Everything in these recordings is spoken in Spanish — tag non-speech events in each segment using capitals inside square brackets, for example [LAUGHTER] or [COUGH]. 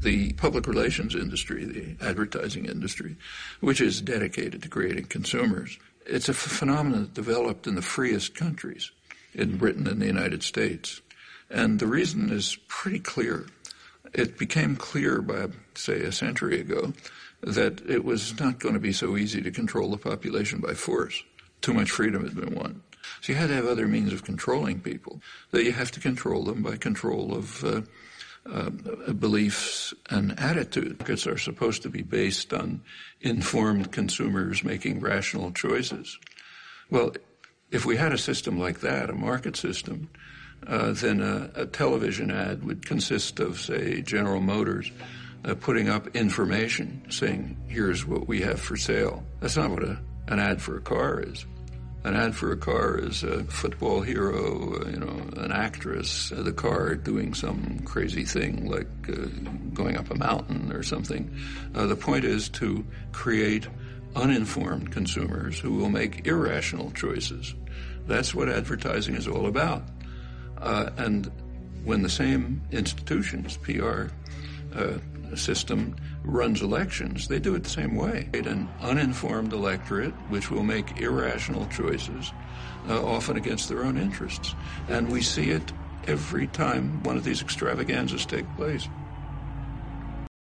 the public relations industry, the advertising industry, which is dedicated to creating consumers. It's a phenomenon that developed in the freest countries, in Britain and the United States. And the reason is pretty clear. It became clear by, say, a century ago that it was not going to be so easy to control the population by force. Too much freedom had been won. So you had to have other means of controlling people. That you have to control them by control of uh, uh, beliefs and attitudes. Markets are supposed to be based on informed consumers making rational choices. Well, if we had a system like that, a market system, uh, then a, a, television ad would consist of, say, General Motors uh, putting up information saying, here's what we have for sale. That's not what a, an ad for a car is. An ad for a car is a football hero, uh, you know, an actress, uh, the car doing some crazy thing like uh, going up a mountain or something. Uh, the point is to create uninformed consumers who will make irrational choices. That's what advertising is all about. Uh, and when the same institutions, PR uh, system, runs elections, they do it the same way. An uninformed electorate, which will make irrational choices, uh, often against their own interests. And we see it every time one of these extravaganzas take place.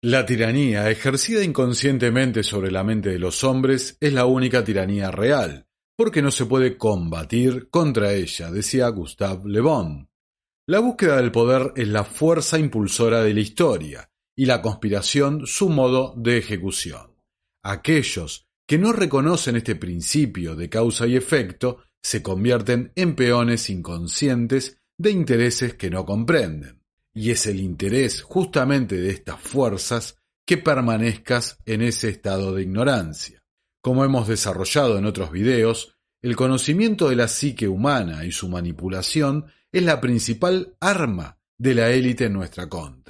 La tiranía ejercida inconscientemente sobre la mente de los hombres es la única tiranía real, porque no se puede combatir contra ella, decía Gustave Le Bon. La búsqueda del poder es la fuerza impulsora de la historia, y la conspiración su modo de ejecución. Aquellos que no reconocen este principio de causa y efecto se convierten en peones inconscientes de intereses que no comprenden. Y es el interés justamente de estas fuerzas que permanezcas en ese estado de ignorancia. Como hemos desarrollado en otros videos, el conocimiento de la psique humana y su manipulación es la principal arma de la élite en nuestra contra,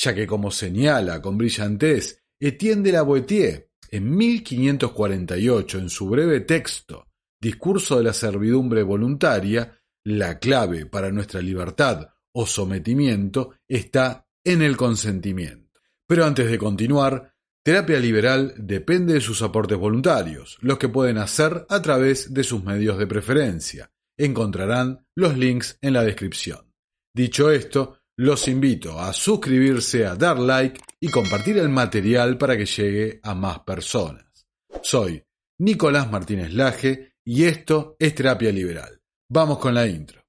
ya que como señala con brillantez Etienne de la Boetier en 1548 en su breve texto Discurso de la servidumbre voluntaria, la clave para nuestra libertad o sometimiento está en el consentimiento. Pero antes de continuar, Terapia Liberal depende de sus aportes voluntarios, los que pueden hacer a través de sus medios de preferencia. Encontrarán los links en la descripción. Dicho esto, los invito a suscribirse, a dar like y compartir el material para que llegue a más personas. Soy Nicolás Martínez Laje y esto es Terapia Liberal. Vamos con la intro.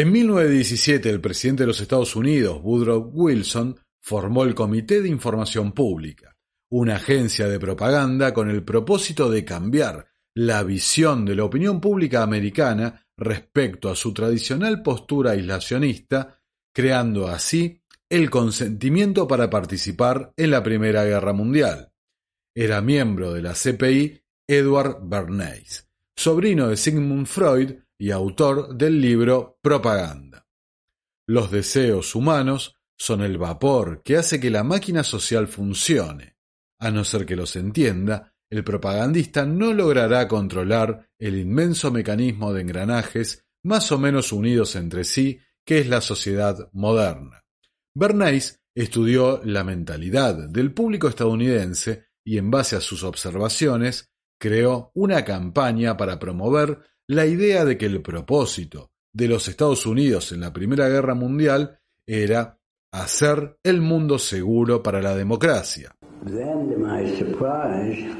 En 1917, el presidente de los Estados Unidos, Woodrow Wilson, formó el Comité de Información Pública, una agencia de propaganda con el propósito de cambiar la visión de la opinión pública americana respecto a su tradicional postura aislacionista, creando así el consentimiento para participar en la Primera Guerra Mundial. Era miembro de la CPI Edward Bernays, sobrino de Sigmund Freud y autor del libro Propaganda. Los deseos humanos son el vapor que hace que la máquina social funcione. A no ser que los entienda, el propagandista no logrará controlar el inmenso mecanismo de engranajes más o menos unidos entre sí que es la sociedad moderna. Bernays estudió la mentalidad del público estadounidense y en base a sus observaciones creó una campaña para promover la idea de que el propósito de los Estados Unidos en la Primera Guerra Mundial era hacer el mundo seguro para la democracia. Then, to my surprise,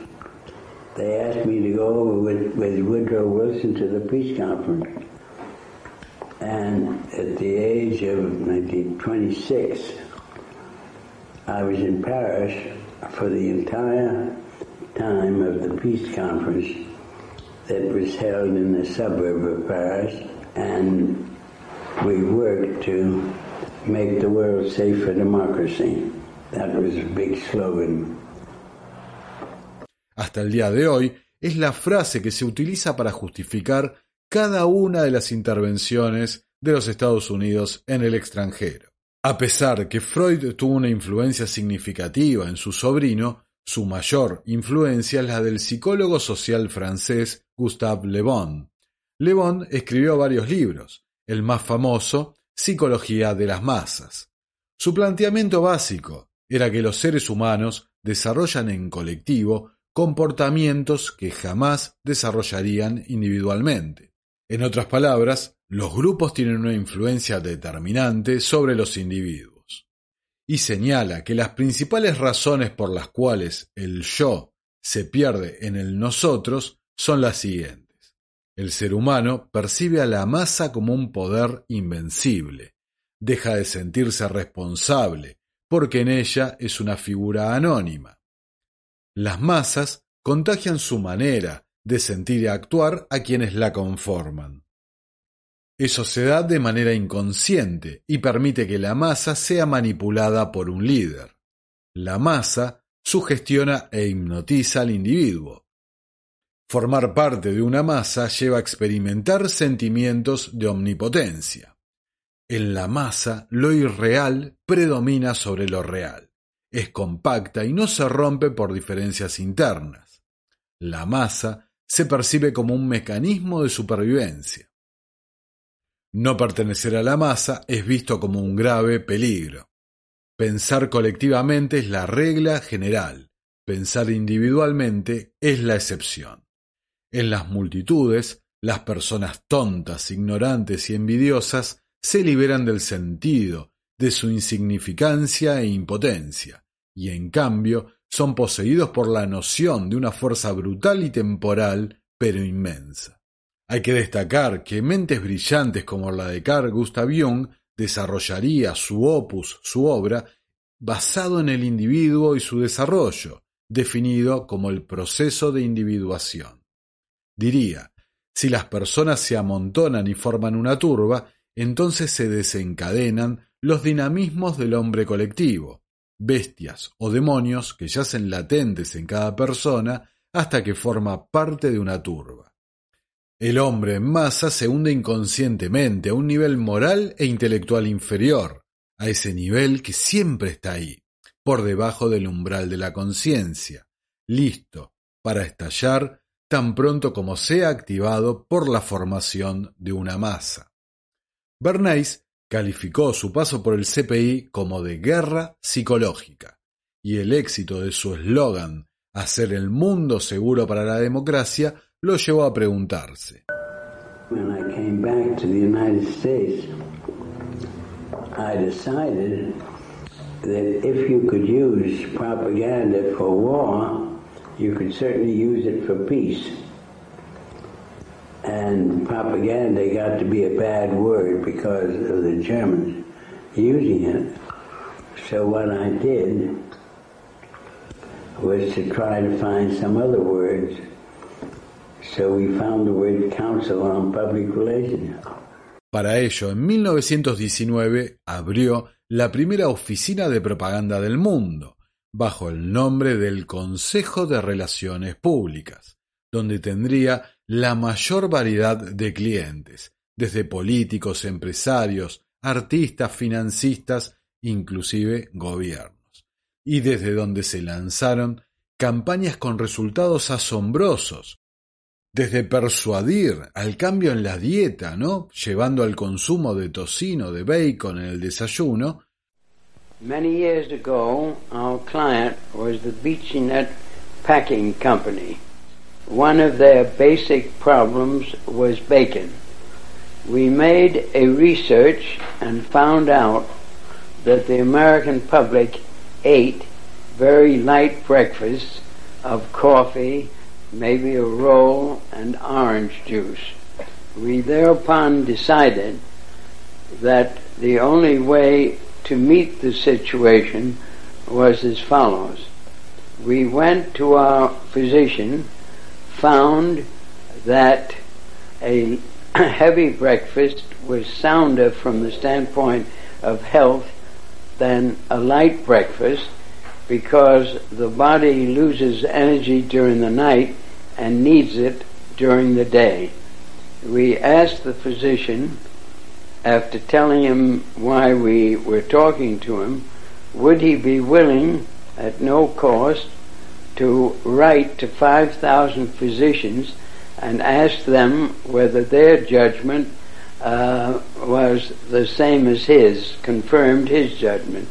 they asked me to go with, with Woodrow Wilson to the peace conference. And at the age of 1926, I was in Paris for the entire time of the peace conference that was held in the suburb of Paris, and we worked to make the world safe for democracy. That was a big slogan. Hasta el día de hoy, es la frase que se utiliza para justificar cada una de las intervenciones de los Estados Unidos en el extranjero. A pesar que Freud tuvo una influencia significativa en su sobrino, su mayor influencia es la del psicólogo social francés Gustave Le Bon. Le Bon escribió varios libros, el más famoso, Psicología de las Masas. Su planteamiento básico era que los seres humanos desarrollan en colectivo comportamientos que jamás desarrollarían individualmente. En otras palabras, los grupos tienen una influencia determinante sobre los individuos. Y señala que las principales razones por las cuales el yo se pierde en el nosotros son las siguientes. El ser humano percibe a la masa como un poder invencible, deja de sentirse responsable, porque en ella es una figura anónima. Las masas contagian su manera de sentir y actuar a quienes la conforman. Eso se da de manera inconsciente y permite que la masa sea manipulada por un líder. La masa sugestiona e hipnotiza al individuo. Formar parte de una masa lleva a experimentar sentimientos de omnipotencia. En la masa, lo irreal predomina sobre lo real. Es compacta y no se rompe por diferencias internas. La masa se percibe como un mecanismo de supervivencia. No pertenecer a la masa es visto como un grave peligro. Pensar colectivamente es la regla general, pensar individualmente es la excepción. En las multitudes, las personas tontas, ignorantes y envidiosas se liberan del sentido, de su insignificancia e impotencia, y en cambio son poseídos por la noción de una fuerza brutal y temporal, pero inmensa. Hay que destacar que mentes brillantes como la de Carl Gustav Jung desarrollaría su opus, su obra, basado en el individuo y su desarrollo, definido como el proceso de individuación. Diría, si las personas se amontonan y forman una turba, entonces se desencadenan los dinamismos del hombre colectivo, bestias o demonios que yacen latentes en cada persona hasta que forma parte de una turba. El hombre en masa se hunde inconscientemente a un nivel moral e intelectual inferior, a ese nivel que siempre está ahí, por debajo del umbral de la conciencia, listo para estallar tan pronto como sea activado por la formación de una masa. Bernays calificó su paso por el CPI como de guerra psicológica, y el éxito de su eslogan hacer el mundo seguro para la democracia lo llevó a preguntarse. When I came back to the United States, I decided that if you could use propaganda you could certainly use it for peace. And propaganda got to be a bad word because of the Germans using it. So what I did was to try to find some other words So we found the word Council on Public Relations. para ello, en 1919 abrió la primera oficina de propaganda del mundo, bajo el nombre del Consejo de Relaciones Públicas, donde tendría la mayor variedad de clientes, desde políticos, empresarios, artistas, financistas, inclusive gobiernos, y desde donde se lanzaron campañas con resultados asombrosos, desde persuadir al cambio en la dieta, ¿no? Llevando al consumo de tocino, de bacon en el desayuno. Many years ago, our client was the Beachy Packing Company. One of their basic problems was bacon. We made a research and found out that the American public ate very light breakfasts of coffee, maybe a roll and orange juice. We thereupon decided that the only way to meet the situation was as follows. We went to our physician, found that a [CLEARS THROAT] heavy breakfast was sounder from the standpoint of health than a light breakfast because the body loses energy during the night and needs it during the day. We asked the physician, after telling him why we were talking to him, would he be willing, at no cost, to write to 5,000 physicians and ask them whether their judgment uh, was the same as his, confirmed his judgment.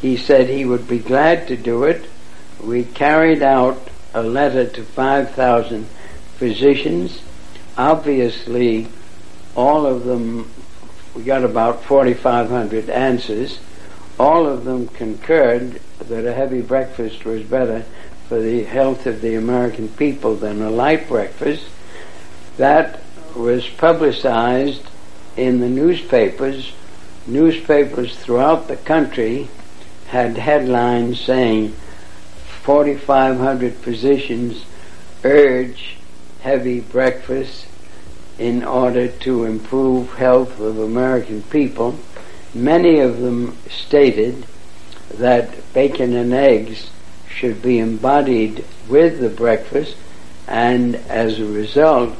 He said he would be glad to do it. We carried out a letter to 5,000 physicians. Obviously, all of them, we got about 4,500 answers. All of them concurred that a heavy breakfast was better for the health of the American people than a light breakfast. That was publicized in the newspapers. Newspapers throughout the country had headlines saying 4,500 physicians urge heavy breakfast in order to improve health of American people. Many of them stated that bacon and eggs should be embodied with the breakfast and as a result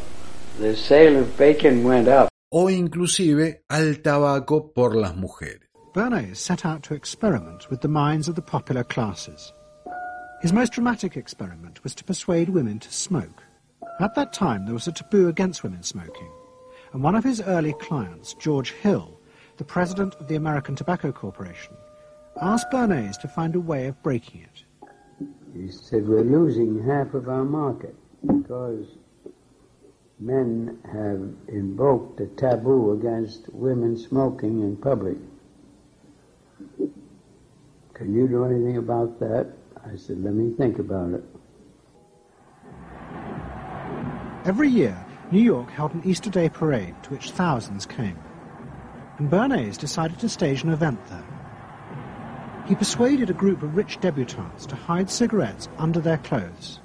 the sale of bacon went up. O inclusive al tabaco por las mujeres. Bernays set out to experiment with the minds of the popular classes. His most dramatic experiment was to persuade women to smoke. At that time, there was a taboo against women smoking, and one of his early clients, George Hill, the president of the American Tobacco Corporation, asked Bernays to find a way of breaking it. He said, We're losing half of our market because men have invoked a taboo against women smoking in public. Can you do anything about that? I said, let me think about it. Every year, New York held an Easter Day parade to which thousands came. And Bernays decided to stage an event there. He persuaded a group of rich debutantes to hide cigarettes under their clothes.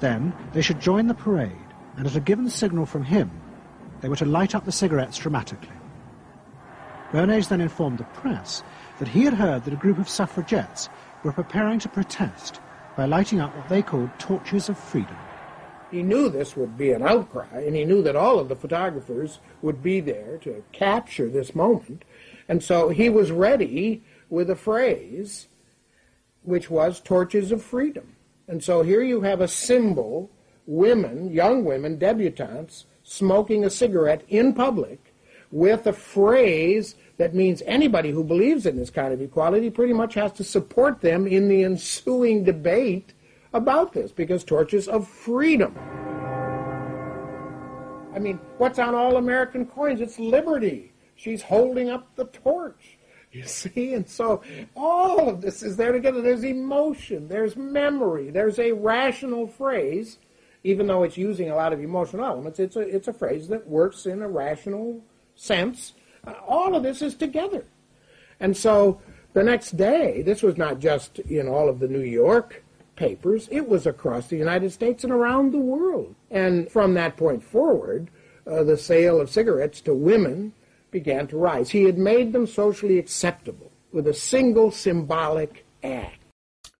Then they should join the parade, and at a given signal from him, they were to light up the cigarettes dramatically. Bernays then informed the press that he had heard that a group of suffragettes were preparing to protest by lighting up what they called torches of freedom. He knew this would be an outcry, and he knew that all of the photographers would be there to capture this moment. And so he was ready with a phrase which was torches of freedom. And so here you have a symbol, women, young women, debutantes, smoking a cigarette in public with a phrase that means anybody who believes in this kind of equality pretty much has to support them in the ensuing debate about this because torches of freedom. I mean, what's on all American coins? It's liberty. She's holding up the torch. [LAUGHS] You see? And so all of this is there together. There's emotion, there's memory, there's a rational phrase, even though it's using a lot of emotional elements, it's a, it's a phrase that works in a rational sense uh, all of this is together. And so the next day, this was not just in all of the New York papers, it was across the United States and around the world. And from that point forward, uh, the sale of cigarettes to women began to rise. He had made them socially acceptable with a single symbolic act.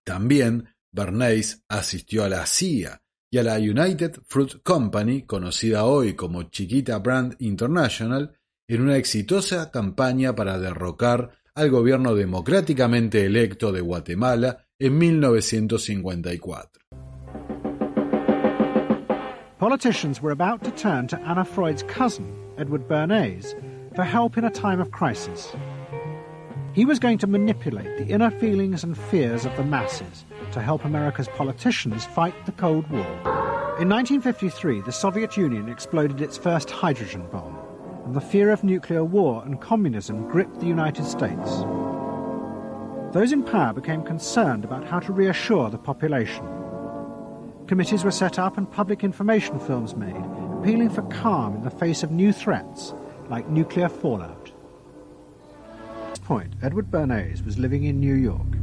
También Bernays asistió a la CIA y a la United Fruit Company, conocida hoy como Chiquita Brand International, en una exitosa campaña para derrocar al gobierno democráticamente electo de Guatemala en 1954. Politicians were about to turn to Anna Freud's cousin, Edward Bernays, for help in a time of crisis. He was going to manipulate the inner feelings and fears of the masses to help America's politicians fight the Cold War. In 1953, the Soviet Union exploded its first hydrogen bomb and the fear of nuclear war and communism gripped the United States. Those in power became concerned about how to reassure the population. Committees were set up and public information films made, appealing for calm in the face of new threats like nuclear fallout. At this point, Edward Bernays was living in New York.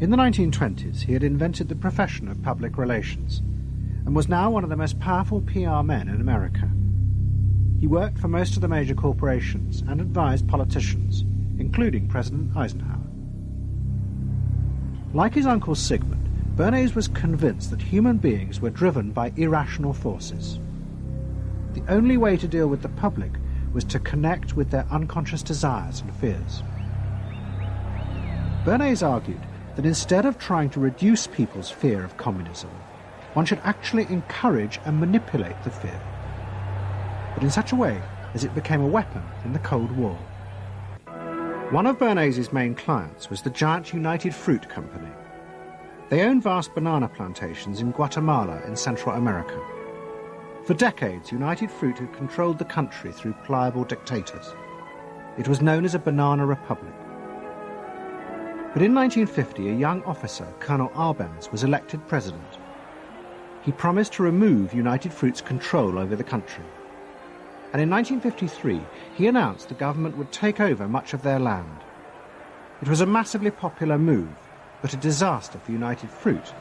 In the 1920s, he had invented the profession of public relations and was now one of the most powerful PR men in America. He worked for most of the major corporations and advised politicians, including President Eisenhower. Like his uncle Sigmund, Bernays was convinced that human beings were driven by irrational forces. The only way to deal with the public was to connect with their unconscious desires and fears. Bernays argued that instead of trying to reduce people's fear of communism, one should actually encourage and manipulate the fear, but in such a way as it became a weapon in the Cold War. One of Bernays' main clients was the giant United Fruit Company. They owned vast banana plantations in Guatemala in Central America. For decades, United Fruit had controlled the country through pliable dictators. It was known as a banana republic. But in 1950, a young officer, Colonel Arbenz, was elected president. He promised to remove United Fruit's control over the country. And in 1953, he announced the government would take over much of their land. It was a massively popular move, but a disaster for United Fruit,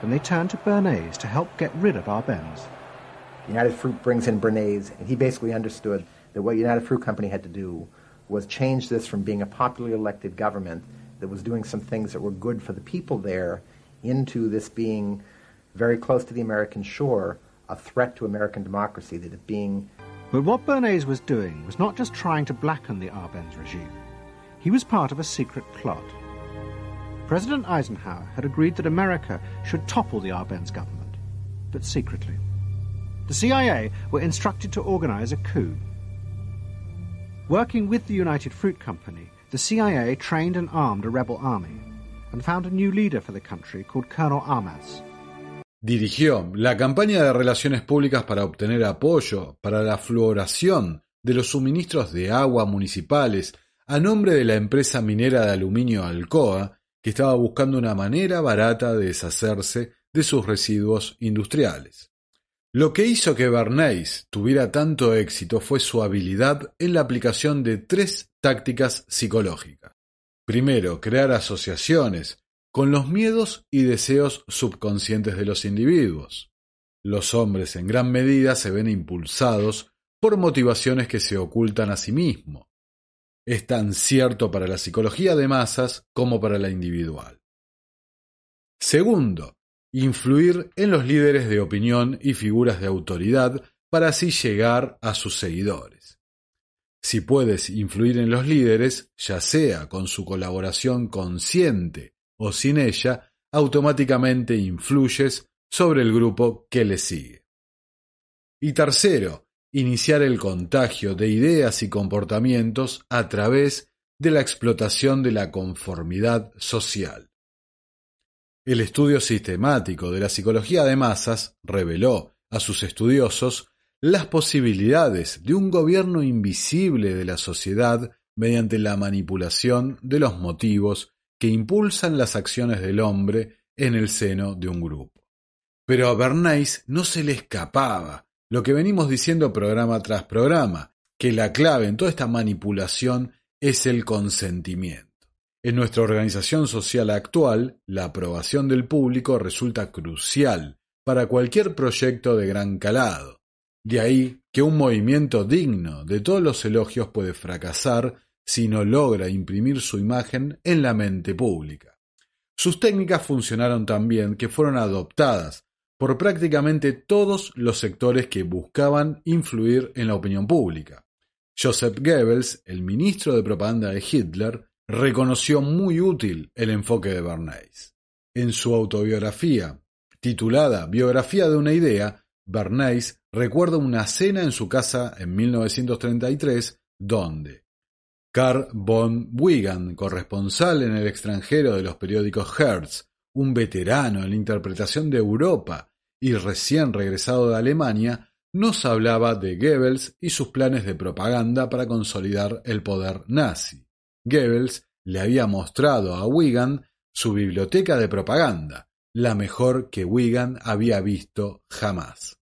and they turned to Bernays to help get rid of Arbenz. United Fruit brings in Bernays, and he basically understood that what United Fruit Company had to do was change this from being a popularly elected government that was doing some things that were good for the people there into this being very close to the American shore, a threat to American democracy, that it being. But what Bernays was doing was not just trying to blacken the Arbenz regime. He was part of a secret plot. President Eisenhower had agreed that America should topple the Arbenz government, but secretly. The CIA were instructed to organize a coup. Working with the United Fruit Company, the CIA trained and armed a rebel army and found a new leader for the country called Colonel Armas. Dirigió la campaña de relaciones públicas para obtener apoyo para la fluoración de los suministros de agua municipales a nombre de la empresa minera de aluminio Alcoa, que estaba buscando una manera barata de deshacerse de sus residuos industriales. Lo que hizo que Bernays tuviera tanto éxito fue su habilidad en la aplicación de tres tácticas psicológicas. Primero, crear asociaciones con los miedos y deseos subconscientes de los individuos. Los hombres en gran medida se ven impulsados por motivaciones que se ocultan a sí mismos. Es tan cierto para la psicología de masas como para la individual. Segundo, influir en los líderes de opinión y figuras de autoridad para así llegar a sus seguidores. Si puedes influir en los líderes, ya sea con su colaboración consciente o sin ella, automáticamente influyes sobre el grupo que le sigue. Y tercero, iniciar el contagio de ideas y comportamientos a través de la explotación de la conformidad social. El estudio sistemático de la psicología de masas reveló a sus estudiosos las posibilidades de un gobierno invisible de la sociedad mediante la manipulación de los motivos que impulsan las acciones del hombre en el seno de un grupo. Pero a Bernays no se le escapaba lo que venimos diciendo programa tras programa, que la clave en toda esta manipulación es el consentimiento. En nuestra organización social actual, la aprobación del público resulta crucial para cualquier proyecto de gran calado. De ahí que un movimiento digno de todos los elogios puede fracasar si no logra imprimir su imagen en la mente pública. Sus técnicas funcionaron tan bien que fueron adoptadas por prácticamente todos los sectores que buscaban influir en la opinión pública. Joseph Goebbels, el ministro de propaganda de Hitler, reconoció muy útil el enfoque de Bernays. En su autobiografía, titulada Biografía de una idea, Bernays recuerda una cena en su casa en 1933 donde Carl von Wigan, corresponsal en el extranjero de los periódicos Hertz, un veterano en la interpretación de Europa y recién regresado de Alemania, nos hablaba de Goebbels y sus planes de propaganda para consolidar el poder nazi. Goebbels le había mostrado a Wigan su biblioteca de propaganda, la mejor que Wigan había visto jamás.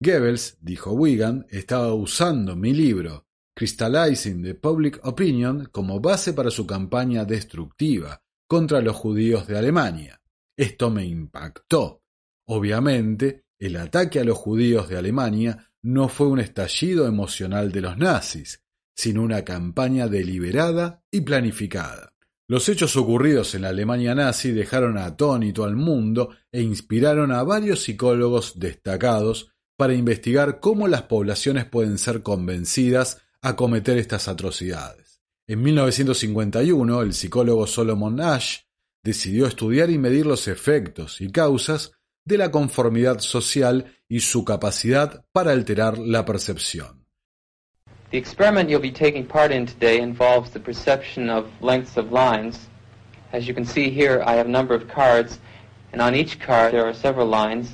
Goebbels, dijo Wigan, estaba usando mi libro Crystallizing the Public Opinion como base para su campaña destructiva contra los judíos de Alemania. Esto me impactó. Obviamente, el ataque a los judíos de Alemania no fue un estallido emocional de los nazis, sino una campaña deliberada y planificada. Los hechos ocurridos en la Alemania nazi dejaron atónito al mundo e inspiraron a varios psicólogos destacados para investigar cómo las poblaciones pueden ser convencidas a cometer estas atrocidades. En 1951, el psicólogo Solomon Ash decidió estudiar y medir los efectos y causas de la conformidad social y su capacidad para alterar la percepción. The experiment you'll be taking part in today involves the perception of lengths of lines. As you can see here, I have a number of cards, and on each card there are several lines.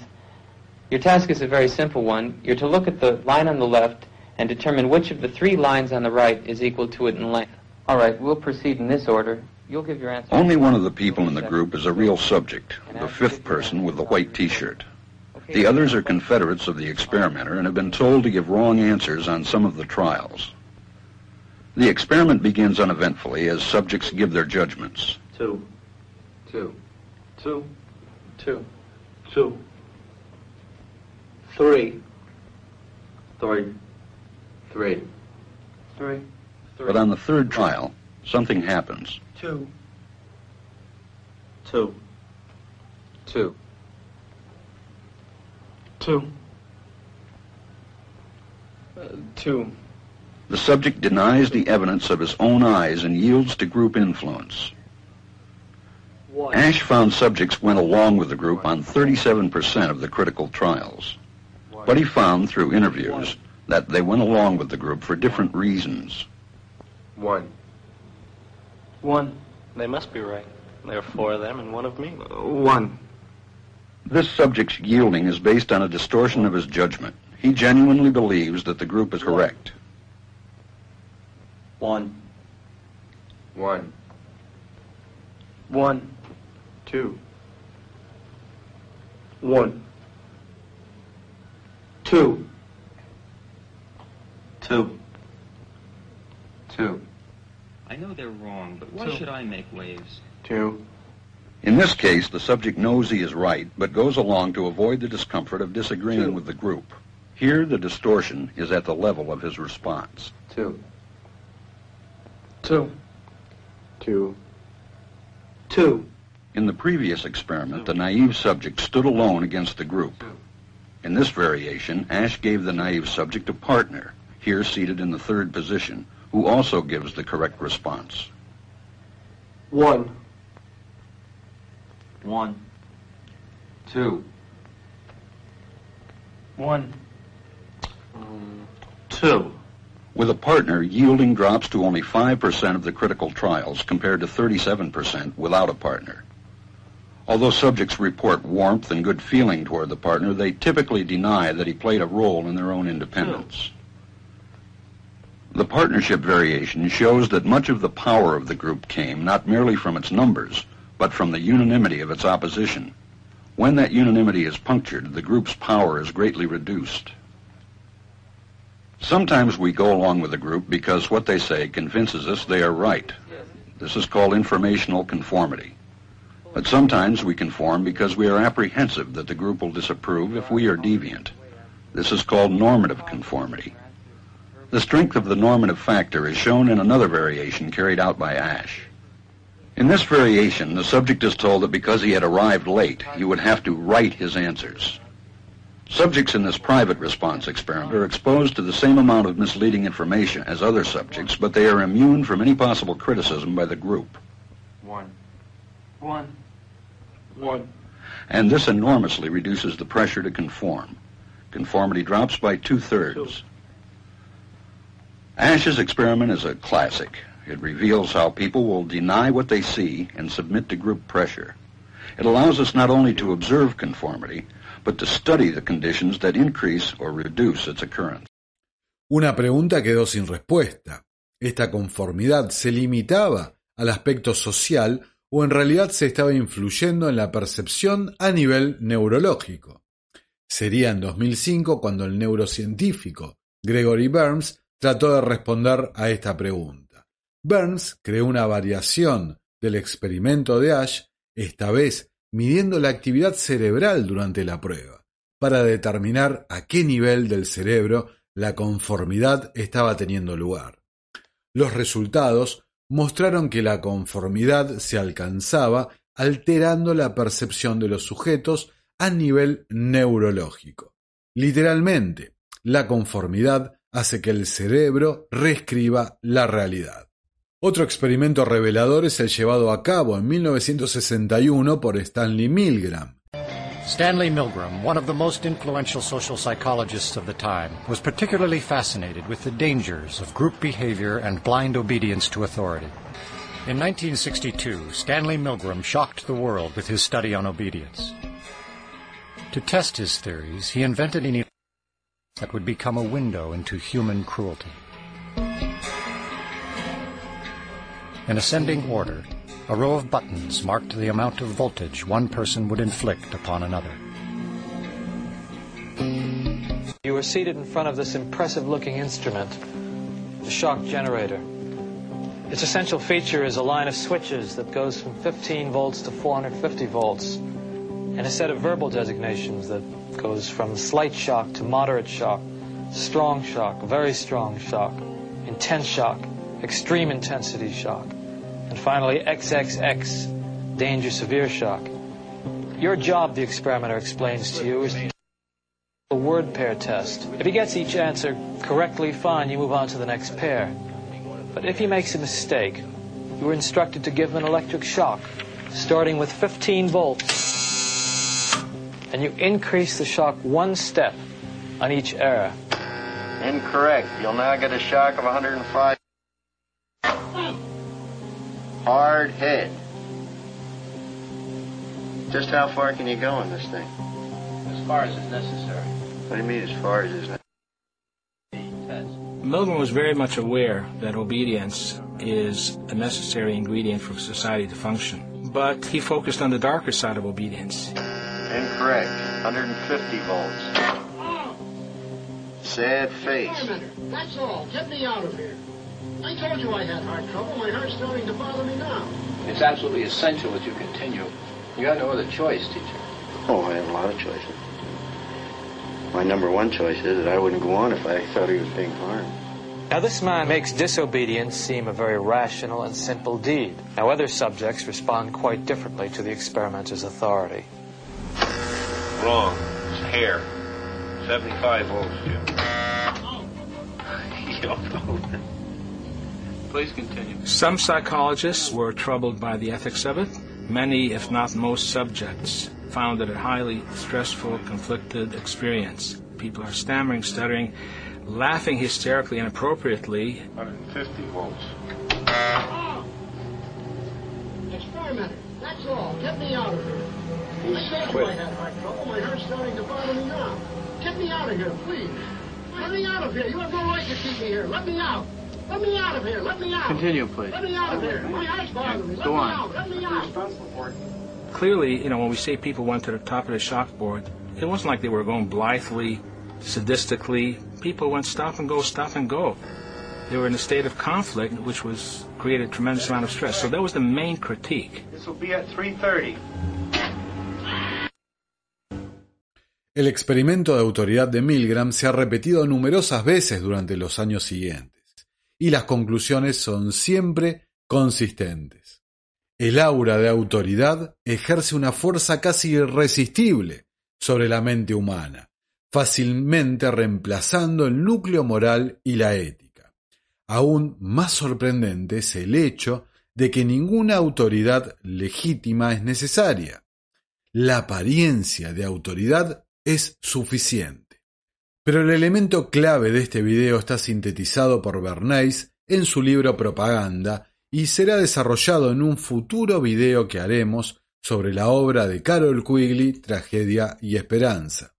Your task is a very simple one. You're to look at the line on the left and determine which of the three lines on the right is equal to it in length. All right, we'll proceed in this order. You'll give your answer. Only one of the people in the group is a real subject, the fifth person with the white T-shirt. The others are confederates of the experimenter and have been told to give wrong answers on some of the trials. The experiment begins uneventfully as subjects give their judgments. Two. Two. Two. Two. Two. Three. Three. Three. Three. But on the third trial, something happens. Two. Two. Two. Two. Uh, two. The subject denies the evidence of his own eyes and yields to group influence. One. Ash found subjects went along with the group on 37% of the critical trials. But he found through interviews that they went along with the group for different reasons. One. One. They must be right. There are four of them and one of me. One. This subject's yielding is based on a distortion of his judgment. He genuinely believes that the group is correct. One. One. One. Two. One. Two. Two. Two. I know they're wrong, but why should I make waves? Two. In this case, the subject knows he is right, but goes along to avoid the discomfort of disagreeing Two. with the group. Here, the distortion is at the level of his response. Two. Two. Two. Two. In the previous experiment, the naive subject stood alone against the group. In this variation, Ash gave the naive subject a partner, here seated in the third position, who also gives the correct response. One. One. Two. One. Two. With a partner, yielding drops to only 5% of the critical trials compared to 37% without a partner. Although subjects report warmth and good feeling toward the partner, they typically deny that he played a role in their own independence. The partnership variation shows that much of the power of the group came not merely from its numbers, but from the unanimity of its opposition. When that unanimity is punctured, the group's power is greatly reduced. Sometimes we go along with the group because what they say convinces us they are right. This is called informational conformity. But sometimes we conform because we are apprehensive that the group will disapprove if we are deviant. This is called normative conformity. The strength of the normative factor is shown in another variation carried out by Ash. In this variation, the subject is told that because he had arrived late, he would have to write his answers. Subjects in this private response experiment are exposed to the same amount of misleading information as other subjects, but they are immune from any possible criticism by the group. One. One. One. And this enormously reduces the pressure to conform. Conformity drops by two-thirds. Ash's experiment is a classic. It reveals how people will deny what they see and submit to group pressure. It allows us not only to observe conformity, but to study the conditions that increase or reduce its occurrence. Una pregunta quedó sin respuesta. ¿Esta conformidad se limitaba al aspecto social o en realidad se estaba influyendo en la percepción a nivel neurológico? Sería en 2005 cuando el neurocientífico Gregory Burns trató de responder a esta pregunta. Burns creó una variación del experimento de Ash, esta vez midiendo la actividad cerebral durante la prueba, para determinar a qué nivel del cerebro la conformidad estaba teniendo lugar. Los resultados mostraron que la conformidad se alcanzaba alterando la percepción de los sujetos a nivel neurológico. Literalmente, la conformidad hace que el cerebro reescriba la realidad. Otro experimento revelador es el llevado a cabo en 1961 por Stanley Milgram. Stanley Milgram, one of the most influential social psychologists of the time, was particularly fascinated with the dangers of group behavior and blind obedience to authority. In 1962, Stanley Milgram shocked the world with his study on obedience. To test his theories, he invented an that would become a window into human cruelty. In ascending order, a row of buttons marked the amount of voltage one person would inflict upon another. You are seated in front of this impressive looking instrument, the shock generator. Its essential feature is a line of switches that goes from 15 volts to 450 volts, and a set of verbal designations that goes from slight shock to moderate shock, strong shock, very strong shock, intense shock, extreme intensity shock, and finally XXX, danger severe shock. Your job, the experimenter explains to you, is a word pair test. If he gets each answer correctly, fine, you move on to the next pair. But if he makes a mistake, you are instructed to give him an electric shock, starting with 15 volts. And you increase the shock one step on each error. Incorrect. You'll now get a shock of 105. Hard head. Just how far can you go in this thing? As far as is necessary. What do you mean as far as is necessary? Milgram was very much aware that obedience is a necessary ingredient for society to function. But he focused on the darker side of obedience. Incorrect. 150 volts. Sad face. Wait a minute. That's all. Get me out of here. I told you I had heart trouble. My heart's starting to bother me now. It's absolutely essential that you continue. You got no other choice, teacher. Oh, I have a lot of choices. My number one choice is that I wouldn't go on if I thought he was being harmed. Now, this man makes disobedience seem a very rational and simple deed. Now, other subjects respond quite differently to the experimenter's authority. Wrong. It's hair. 75 volts, Jim. [LAUGHS] Please continue. Some psychologists were troubled by the ethics of it. Many, if not most subjects, found it a highly stressful, conflicted experience. People are stammering, stuttering, laughing hysterically and inappropriately. 150 volts. Experiment. That's all. Get me out of here. I told you quit. I had heart trouble. My heart's starting to bother me now. Get me out of here, please. Let me out of here. You have no right to keep me here. Let me out. Let me out of here. Let me out. Continue, please. Let me out of here. My heart's bothering me. Let Go me on. out. Let me out. Clearly, you know, when we say people went to the top of the shock board, it wasn't like they were going blithely, sadistically. People went stop and go, stop and go. They were in a state of conflict, which was created a tremendous amount of stress. So that was the main critique. This will be at 3.30. El experimento de autoridad de Milgram se ha repetido numerosas veces durante los años siguientes, y las conclusiones son siempre consistentes. El aura de autoridad ejerce una fuerza casi irresistible sobre la mente humana, fácilmente reemplazando el núcleo moral y la ética. Aún más sorprendente es el hecho de que ninguna autoridad legítima es necesaria. La apariencia de autoridad es suficiente. Pero el elemento clave de este video está sintetizado por Bernays en su libro Propaganda y será desarrollado en un futuro video que haremos sobre la obra de Carol Quigley, Tragedia y Esperanza.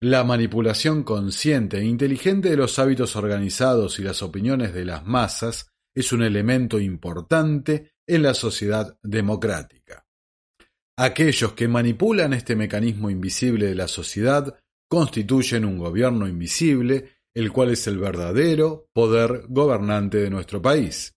La manipulación consciente e inteligente de los hábitos organizados y las opiniones de las masas es un elemento importante en la sociedad democrática. Aquellos que manipulan este mecanismo invisible de la sociedad constituyen un gobierno invisible, el cual es el verdadero poder gobernante de nuestro país.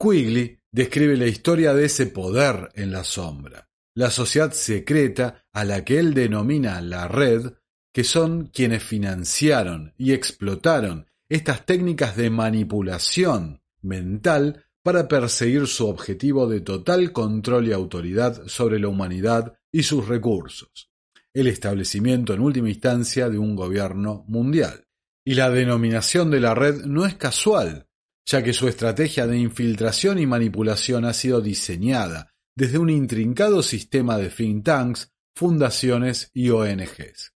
Quigley describe la historia de ese poder en la sombra, la sociedad secreta a la que él denomina la red, que son quienes financiaron y explotaron estas técnicas de manipulación mental para perseguir su objetivo de total control y autoridad sobre la humanidad y sus recursos, el establecimiento en última instancia de un gobierno mundial. Y la denominación de la red no es casual, ya que su estrategia de infiltración y manipulación ha sido diseñada desde un intrincado sistema de think tanks, fundaciones y ONGs,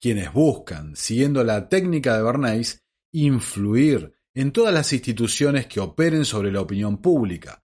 quienes buscan, siguiendo la técnica de Bernays, influir en todas las instituciones que operen sobre la opinión pública,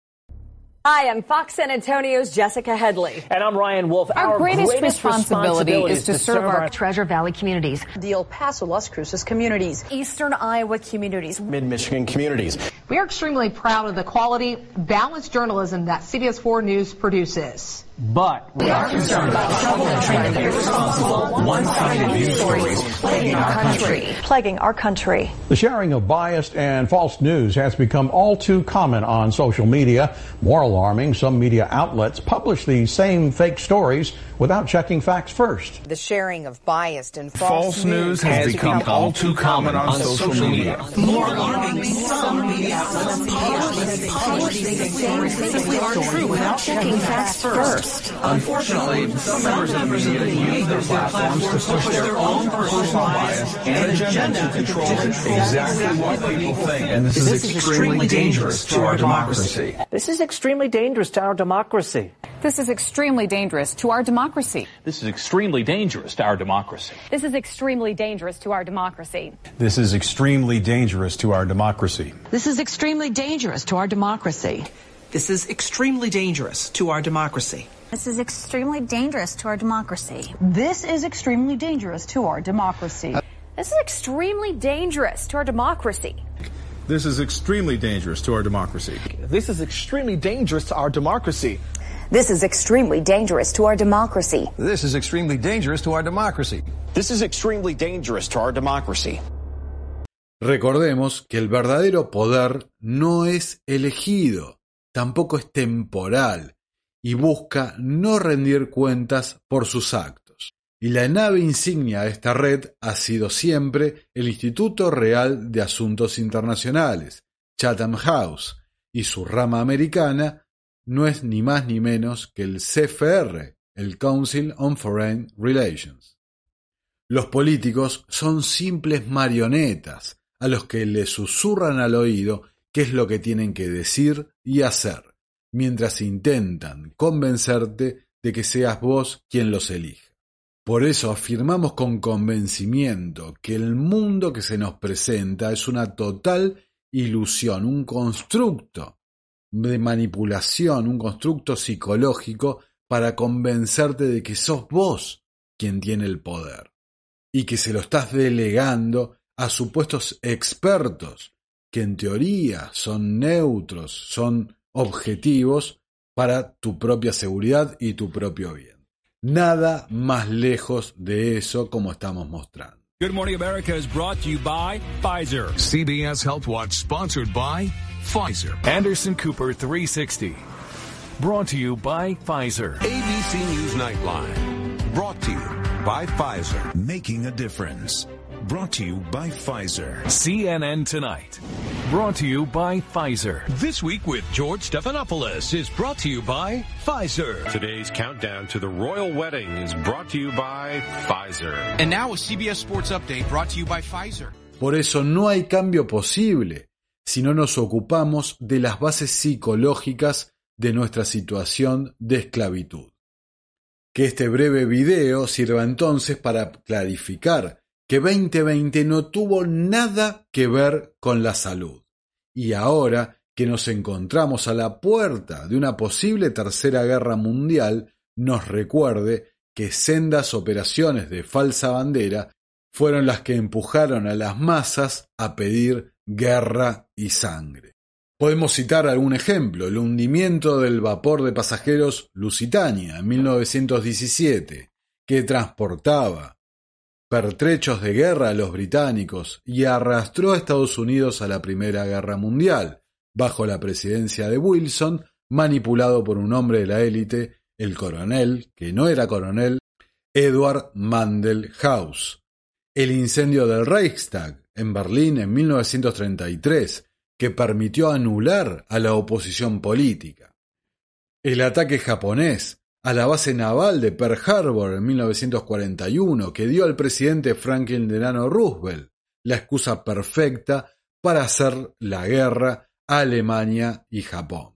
Hi, I'm Fox San Antonio's Jessica Headley. And I'm Ryan Wolf. Our, Our greatest, greatest responsibility, responsibility is to, to serve, serve our, our Treasure Valley communities, the El Paso, Las Cruces communities, Eastern Iowa communities, Mid-Michigan communities. We are extremely proud of the quality, balanced journalism that CBS 4 News produces. But we are concerned about trouble and trend of irresponsible, one-sided news stories plaguing our country. plaguing our country. The sharing of biased and false news has become all too common on social media. More alarming, some media outlets publish these same fake stories without checking facts first. The sharing of biased and false, False news has become all too common on social media. More alarming, some media outlets publish these same fake stories without checking facts first. Unfortunately, some members of the media use their platforms to push their own personal bias and agenda to control exactly what people think. And this, is extremely dangerous to our democracy. This is extremely dangerous to our democracy. This is extremely dangerous to our democracy. This is extremely dangerous to our democracy. This is extremely dangerous to our democracy. This is extremely dangerous to our democracy. This is extremely dangerous to our democracy. This is extremely dangerous to our democracy. This is extremely dangerous to our democracy. This is extremely dangerous to our democracy. This is extremely dangerous to our democracy. This is extremely dangerous to our democracy. This is extremely dangerous to our democracy. This is extremely dangerous to our democracy. This is extremely dangerous to our democracy. This is extremely dangerous to our democracy. Recordemos que el verdadero poder no es elegido, tampoco es temporal, y busca no rendir cuentas por sus actos. Y la nave insignia de esta red ha sido siempre el Instituto Real de Asuntos Internacionales, Chatham House, y su rama americana no es ni más ni menos que el CFR, el Council on Foreign Relations. Los políticos son simples marionetas a los que le susurran al oído qué es lo que tienen que decir y hacer, mientras intentan convencerte de que seas vos quien los elija. Por eso afirmamos con convencimiento que el mundo que se nos presenta es una total ilusión, un constructo de manipulación, un constructo psicológico para convencerte de que sos vos quien tiene el poder y que se lo estás delegando a supuestos expertos que en teoría son neutros, son objetivos para tu propia seguridad y tu propio bien. Nada más lejos de eso como estamos mostrando. Good Morning America is brought to you by Pfizer. CBS Health Watch sponsored by Pfizer. Anderson Cooper 360. Brought to you by Pfizer. ABC News Nightline. Brought to you by Pfizer. Making a difference. Brought to you by Pfizer. CNN Tonight. Brought to you by Pfizer. This week with George Stephanopoulos is brought to you by Pfizer. Today's countdown to the royal wedding is brought to you by Pfizer. And now a CBS Sports Update brought to you by Pfizer. Por eso no hay cambio posible si no nos ocupamos de las bases psicológicas de nuestra situación de esclavitud. Que este breve video sirva entonces para clarificar que 2020 no tuvo nada que ver con la salud. Y ahora que nos encontramos a la puerta de una posible tercera guerra mundial, nos recuerde que sendas operaciones de falsa bandera fueron las que empujaron a las masas a pedir guerra y sangre. Podemos citar algún ejemplo, el hundimiento del vapor de pasajeros Lusitania en 1917, que transportaba pertrechos de guerra a los británicos y arrastró a Estados Unidos a la Primera Guerra Mundial, bajo la presidencia de Wilson, manipulado por un hombre de la élite, el coronel, que no era coronel, Edward Mandel House. El incendio del Reichstag en Berlín en 1933, que permitió anular a la oposición política. El ataque japonés a la base naval de Pearl Harbor en 1941 que dio al presidente Franklin Delano Roosevelt la excusa perfecta para hacer la guerra a Alemania y Japón.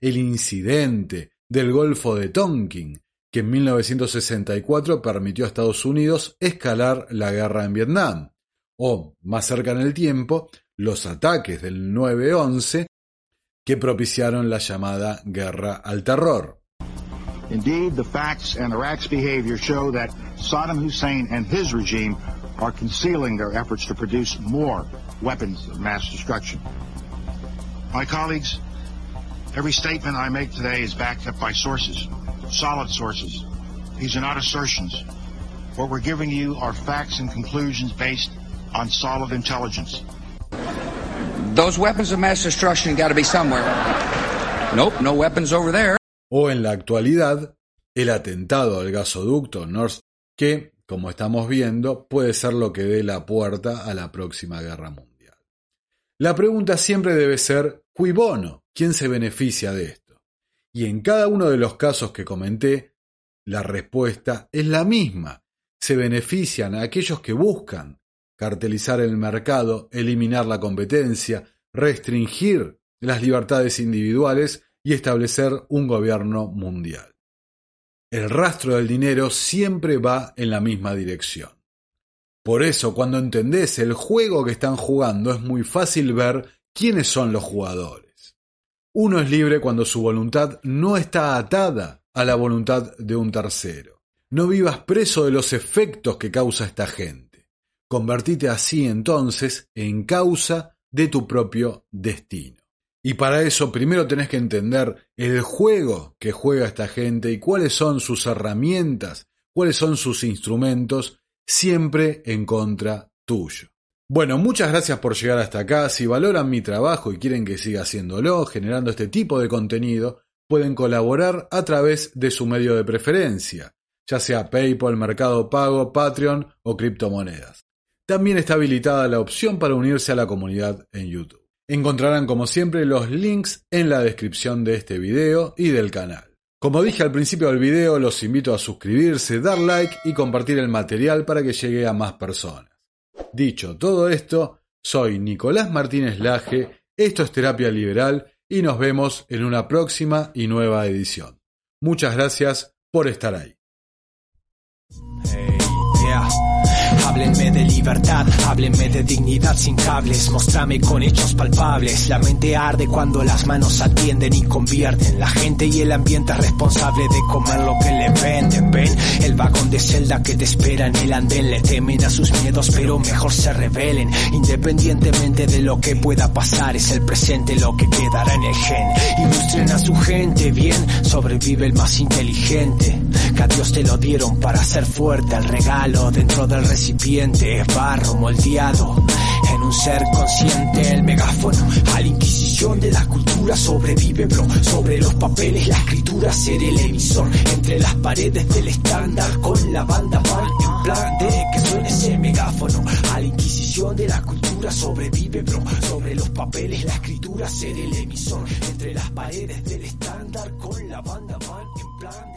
El incidente del Golfo de Tonkin, que en 1964 permitió a Estados Unidos escalar la guerra en Vietnam, o, más cerca en el tiempo, los ataques del 9-11 que propiciaron la llamada guerra al terror. Indeed, the facts and Iraq's behavior show that Saddam Hussein and his regime are concealing their efforts to produce more weapons of mass destruction. My colleagues, every statement I make today is backed up by sources, solid sources. These are not assertions. What we're giving you are facts and conclusions based on solid intelligence. Those weapons of mass destruction got to be somewhere. Nope, no weapons over there. O en la actualidad, el atentado al gasoducto Nord que, como estamos viendo, puede ser lo que dé la puerta a la próxima guerra mundial. La pregunta siempre debe ser, ¿cui bono? ¿Quién se beneficia de esto? Y en cada uno de los casos que comenté, la respuesta es la misma. Se benefician a aquellos que buscan cartelizar el mercado, eliminar la competencia, restringir las libertades individuales y establecer un gobierno mundial. El rastro del dinero siempre va en la misma dirección. Por eso, cuando entendés el juego que están jugando, es muy fácil ver quiénes son los jugadores. Uno es libre cuando su voluntad no está atada a la voluntad de un tercero. No vivas preso de los efectos que causa esta gente. Convertite así entonces en causa de tu propio destino. Y para eso primero tenés que entender el juego que juega esta gente y cuáles son sus herramientas, cuáles son sus instrumentos, siempre en contra tuyo. Bueno, muchas gracias por llegar hasta acá. Si valoran mi trabajo y quieren que siga haciéndolo, generando este tipo de contenido, pueden colaborar a través de su medio de preferencia, ya sea PayPal, Mercado Pago, Patreon o criptomonedas. También está habilitada la opción para unirse a la comunidad en YouTube. Encontrarán como siempre los links en la descripción de este video y del canal. Como dije al principio del video, los invito a suscribirse, dar like y compartir el material para que llegue a más personas. Dicho todo esto, soy Nicolás Martínez Laje, esto es Terapia Liberal y nos vemos en una próxima y nueva edición. Muchas gracias por estar ahí. Háblenme de libertad, háblenme de dignidad sin cables, mostrame con hechos palpables. La mente arde cuando las manos atienden y convierten. La gente y el ambiente es responsable de comer lo que le venden. Ven, el vagón de celda que te espera en el andén. Le temen a sus miedos, pero mejor se rebelen. Independientemente de lo que pueda pasar, es el presente lo que quedará en el gen. Ilustren a su gente bien, sobrevive el más inteligente. Que a Dios te lo dieron para ser fuerte, el regalo dentro del recipiente, barro moldeado en un ser consciente, el megáfono a la inquisición de la cultura sobrevive, bro, sobre los papeles, la escritura, ser el emisor. Entre las paredes del estándar con la banda mal en plan de que suene ese megáfono. A la inquisición de la cultura sobrevive, bro, sobre los papeles, la escritura, ser el emisor. Entre las paredes del estándar con la banda mal en plan